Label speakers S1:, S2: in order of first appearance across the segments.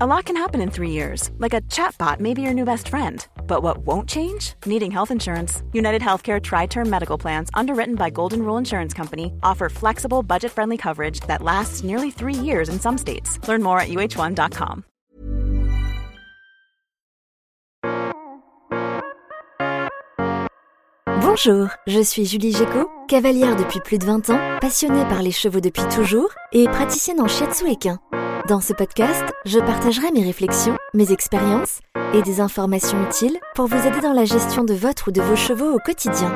S1: A lot can happen in three years, like a chatbot may be your new best friend. But what won't change? Needing health insurance. United Healthcare Tri Term Medical Plans, underwritten by Golden Rule Insurance Company, offer flexible, budget friendly coverage that lasts nearly three years in some states. Learn more at uh1.com.
S2: Bonjour, je suis Julie Géco, cavalière depuis plus de 20 ans, passionnée par les chevaux depuis toujours et praticienne en shiatsu équin. Dans ce podcast, je partagerai mes réflexions, mes expériences et des informations utiles pour vous aider dans la gestion de votre ou de vos chevaux au quotidien.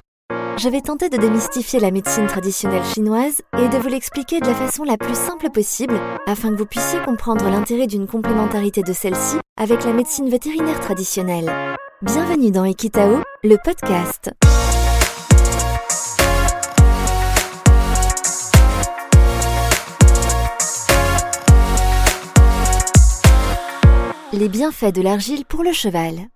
S2: Je vais tenter de démystifier la médecine traditionnelle chinoise et de vous l'expliquer de la façon la plus simple possible afin que vous puissiez comprendre l'intérêt d'une complémentarité de celle-ci avec la médecine vétérinaire traditionnelle. Bienvenue dans Equitao, le podcast. Les bienfaits de l'argile pour le cheval.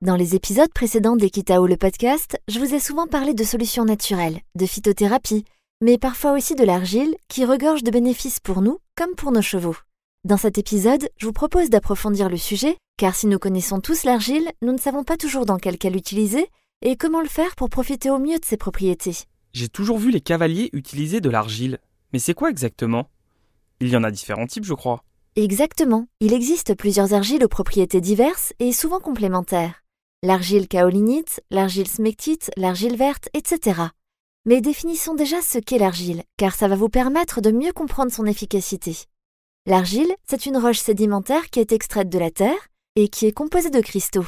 S2: Dans les épisodes précédents d'Equitao le podcast, je vous ai souvent parlé de solutions naturelles, de phytothérapie, mais parfois aussi de l'argile qui regorge de bénéfices pour nous comme pour nos chevaux. Dans cet épisode, je vous propose d'approfondir le sujet, car si nous connaissons tous l'argile, nous ne savons pas toujours dans quel cas l'utiliser et comment le faire pour profiter au mieux de ses propriétés.
S3: J'ai toujours vu les cavaliers utiliser de l'argile. Mais c'est quoi exactement? Il y en a différents types, je crois.
S2: Exactement. Il existe plusieurs argiles aux propriétés diverses et souvent complémentaires. L'argile kaolinite, l'argile smectite, l'argile verte, etc. Mais définissons déjà ce qu'est l'argile, car ça va vous permettre de mieux comprendre son efficacité. L'argile, c'est une roche sédimentaire qui est extraite de la terre et qui est composée de cristaux.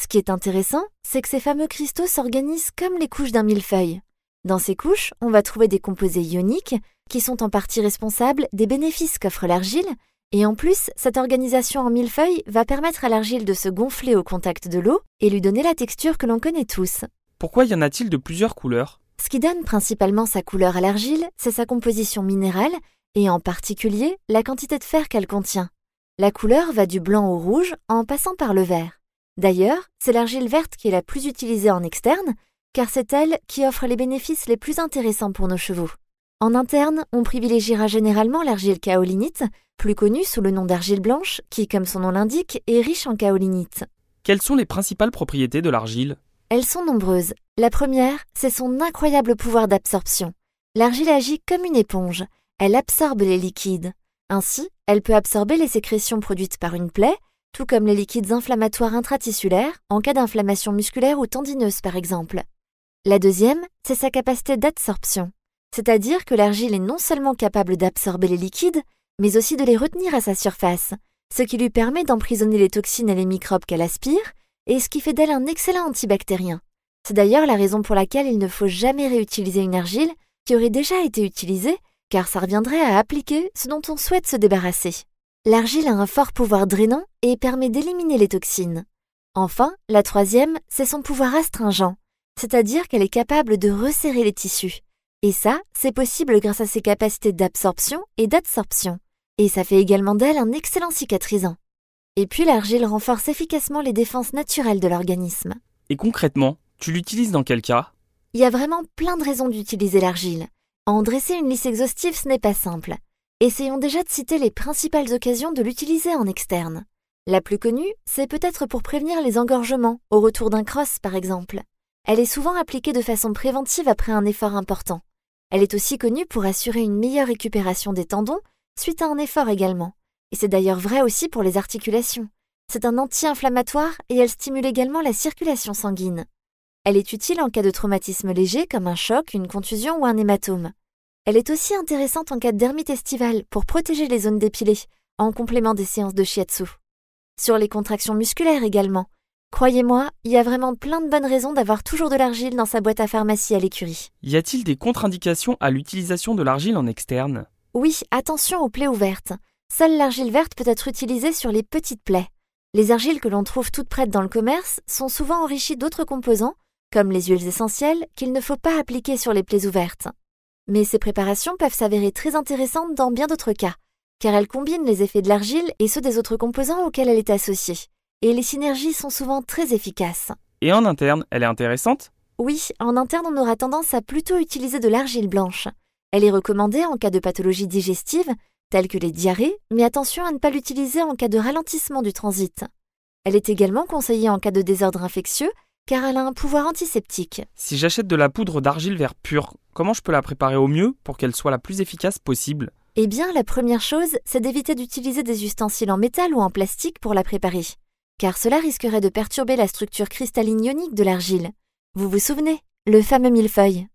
S2: Ce qui est intéressant, c'est que ces fameux cristaux s'organisent comme les couches d'un millefeuille. Dans ces couches, on va trouver des composés ioniques qui sont en partie responsables des bénéfices qu'offre l'argile et en plus, cette organisation en millefeuille va permettre à l'argile de se gonfler au contact de l'eau et lui donner la texture que l'on connaît tous.
S3: Pourquoi y en a-t-il de plusieurs couleurs?
S2: Ce qui donne principalement sa couleur à l'argile, c'est sa composition minérale et en particulier la quantité de fer qu'elle contient. La couleur va du blanc au rouge en passant par le vert. D'ailleurs, c'est l'argile verte qui est la plus utilisée en externe, car c'est elle qui offre les bénéfices les plus intéressants pour nos chevaux. En interne, on privilégiera généralement l'argile kaolinite, plus connue sous le nom d'argile blanche, qui, comme son nom l'indique, est riche en kaolinite.
S3: Quelles sont les principales propriétés de l'argile?
S2: Elles sont nombreuses. La première, c'est son incroyable pouvoir d'absorption. L'argile agit comme une éponge. Elle absorbe les liquides. Ainsi, elle peut absorber les sécrétions produites par une plaie, tout comme les liquides inflammatoires intratissulaires, en cas d'inflammation musculaire ou tendineuse par exemple. La deuxième, c'est sa capacité d'absorption. C'est-à-dire que l'argile est non seulement capable d'absorber les liquides, mais aussi de les retenir à sa surface, ce qui lui permet d'emprisonner les toxines et les microbes qu'elle aspire, et ce qui fait d'elle un excellent antibactérien. C'est d'ailleurs la raison pour laquelle il ne faut jamais réutiliser une argile qui aurait déjà été utilisée, car ça reviendrait à appliquer ce dont on souhaite se débarrasser. L'argile a un fort pouvoir drainant et permet d'éliminer les toxines. Enfin, la troisième, c'est son pouvoir astringent, c'est-à-dire qu'elle est capable de resserrer les tissus. Et ça, c'est possible grâce à ses capacités d'absorption et d'adsorption et ça fait également d'elle un excellent cicatrisant. Et puis l'argile renforce efficacement les défenses naturelles de l'organisme.
S3: Et concrètement, tu l'utilises dans quel cas?
S2: Il y a vraiment plein de raisons d'utiliser l'argile. En dresser une liste exhaustive, ce n'est pas simple. Essayons déjà de citer les principales occasions de l'utiliser en externe. La plus connue, c'est peut-être pour prévenir les engorgements, au retour d'un cross par exemple. Elle est souvent appliquée de façon préventive après un effort important. Elle est aussi connue pour assurer une meilleure récupération des tendons suite à un effort également. Et c'est d'ailleurs vrai aussi pour les articulations. C'est un anti-inflammatoire et elle stimule également la circulation sanguine. Elle est utile en cas de traumatisme léger comme un choc, une contusion ou un hématome. Elle est aussi intéressante en cas de dermite estivale pour protéger les zones dépilées, en complément des séances de shiatsu. Sur les contractions musculaires également. Croyez-moi, il y a vraiment plein de bonnes raisons d'avoir toujours de l'argile dans sa boîte à pharmacie à l'écurie.
S3: Y a-t-il des contre-indications à l'utilisation de l'argile en externe?
S2: Oui, attention aux plaies ouvertes. seule l'argile verte peut être utilisée sur les petites plaies. Les argiles que l'on trouve toutes prêtes dans le commerce sont souvent enrichies d'autres composants, comme les huiles essentielles, qu'il ne faut pas appliquer sur les plaies ouvertes. Mais ces préparations peuvent s'avérer très intéressantes dans bien d'autres cas, car elles combinent les effets de l'argile et ceux des autres composants auxquels elle est associée. Et les synergies sont souvent très efficaces.
S3: Et en interne, elle est intéressante?
S2: Oui, en interne, on aura tendance à plutôt utiliser de l'argile blanche. Elle est recommandée en cas de pathologie digestive, telles que les diarrhées, mais attention à ne pas l'utiliser en cas de ralentissement du transit. Elle est également conseillée en cas de désordre infectieux, car elle a un pouvoir antiseptique.
S3: Si j'achète de la poudre d'argile vert pure, comment je peux la préparer au mieux pour qu'elle soit la plus efficace possible?
S2: Eh bien, la première chose, c'est d'éviter d'utiliser des ustensiles en métal ou en plastique pour la préparer, car cela risquerait de perturber la structure cristalline ionique de l'argile. Vous vous souvenez? Le fameux millefeuille.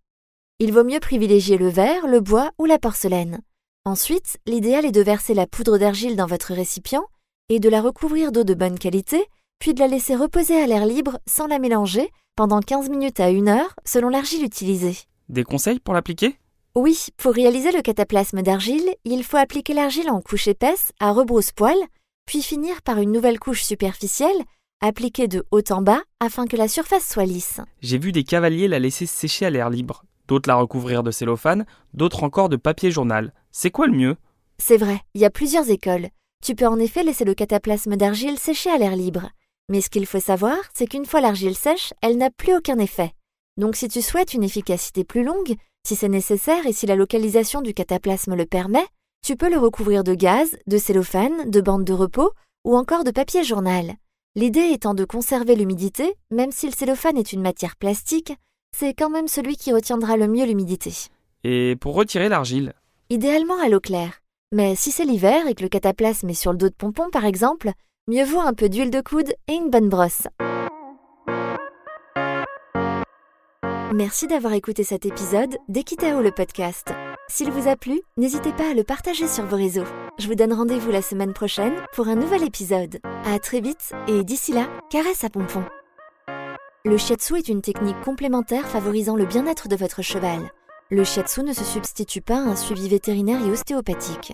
S2: Il vaut mieux privilégier le verre, le bois ou la porcelaine. Ensuite, l'idéal est de verser la poudre d'argile dans votre récipient et de la recouvrir d'eau de bonne qualité puis de la laisser reposer à l'air libre sans la mélanger pendant 15 minutes à 1 heure selon l'argile utilisée.
S3: Des conseils pour l'appliquer?
S2: Oui, pour réaliser le cataplasme d'argile, il faut appliquer l'argile en couche épaisse à rebrousse-poil, puis finir par une nouvelle couche superficielle appliquée de haut en bas afin que la surface soit lisse.
S3: J'ai vu des cavaliers la laisser sécher à l'air libre, d'autres la recouvrir de cellophane, d'autres encore de papier journal. C'est quoi le mieux?
S2: C'est vrai, il y a plusieurs écoles. Tu peux en effet laisser le cataplasme d'argile sécher à l'air libre. Mais ce qu'il faut savoir, c'est qu'une fois l'argile sèche, elle n'a plus aucun effet. Donc si tu souhaites une efficacité plus longue, si c'est nécessaire et si la localisation du cataplasme le permet, tu peux le recouvrir de gaz, de cellophane, de bande de repos ou encore de papier journal. L'idée étant de conserver l'humidité, même si le cellophane est une matière plastique, c'est quand même celui qui retiendra le mieux l'humidité.
S3: Et pour retirer l'argile
S2: Idéalement à l'eau claire. Mais si c'est l'hiver et que le cataplasme est sur le dos de pompon par exemple, mieux vaut un peu d'huile de coude et une bonne brosse. Merci d'avoir écouté cet épisode d'Equitao le podcast. S'il vous a plu, n'hésitez pas à le partager sur vos réseaux. Je vous donne rendez-vous la semaine prochaine pour un nouvel épisode. À très vite et d'ici là, caresse à pompon. Le shiatsu est une technique complémentaire favorisant le bien-être de votre cheval. Le shiatsu ne se substitue pas à un suivi vétérinaire et ostéopathique.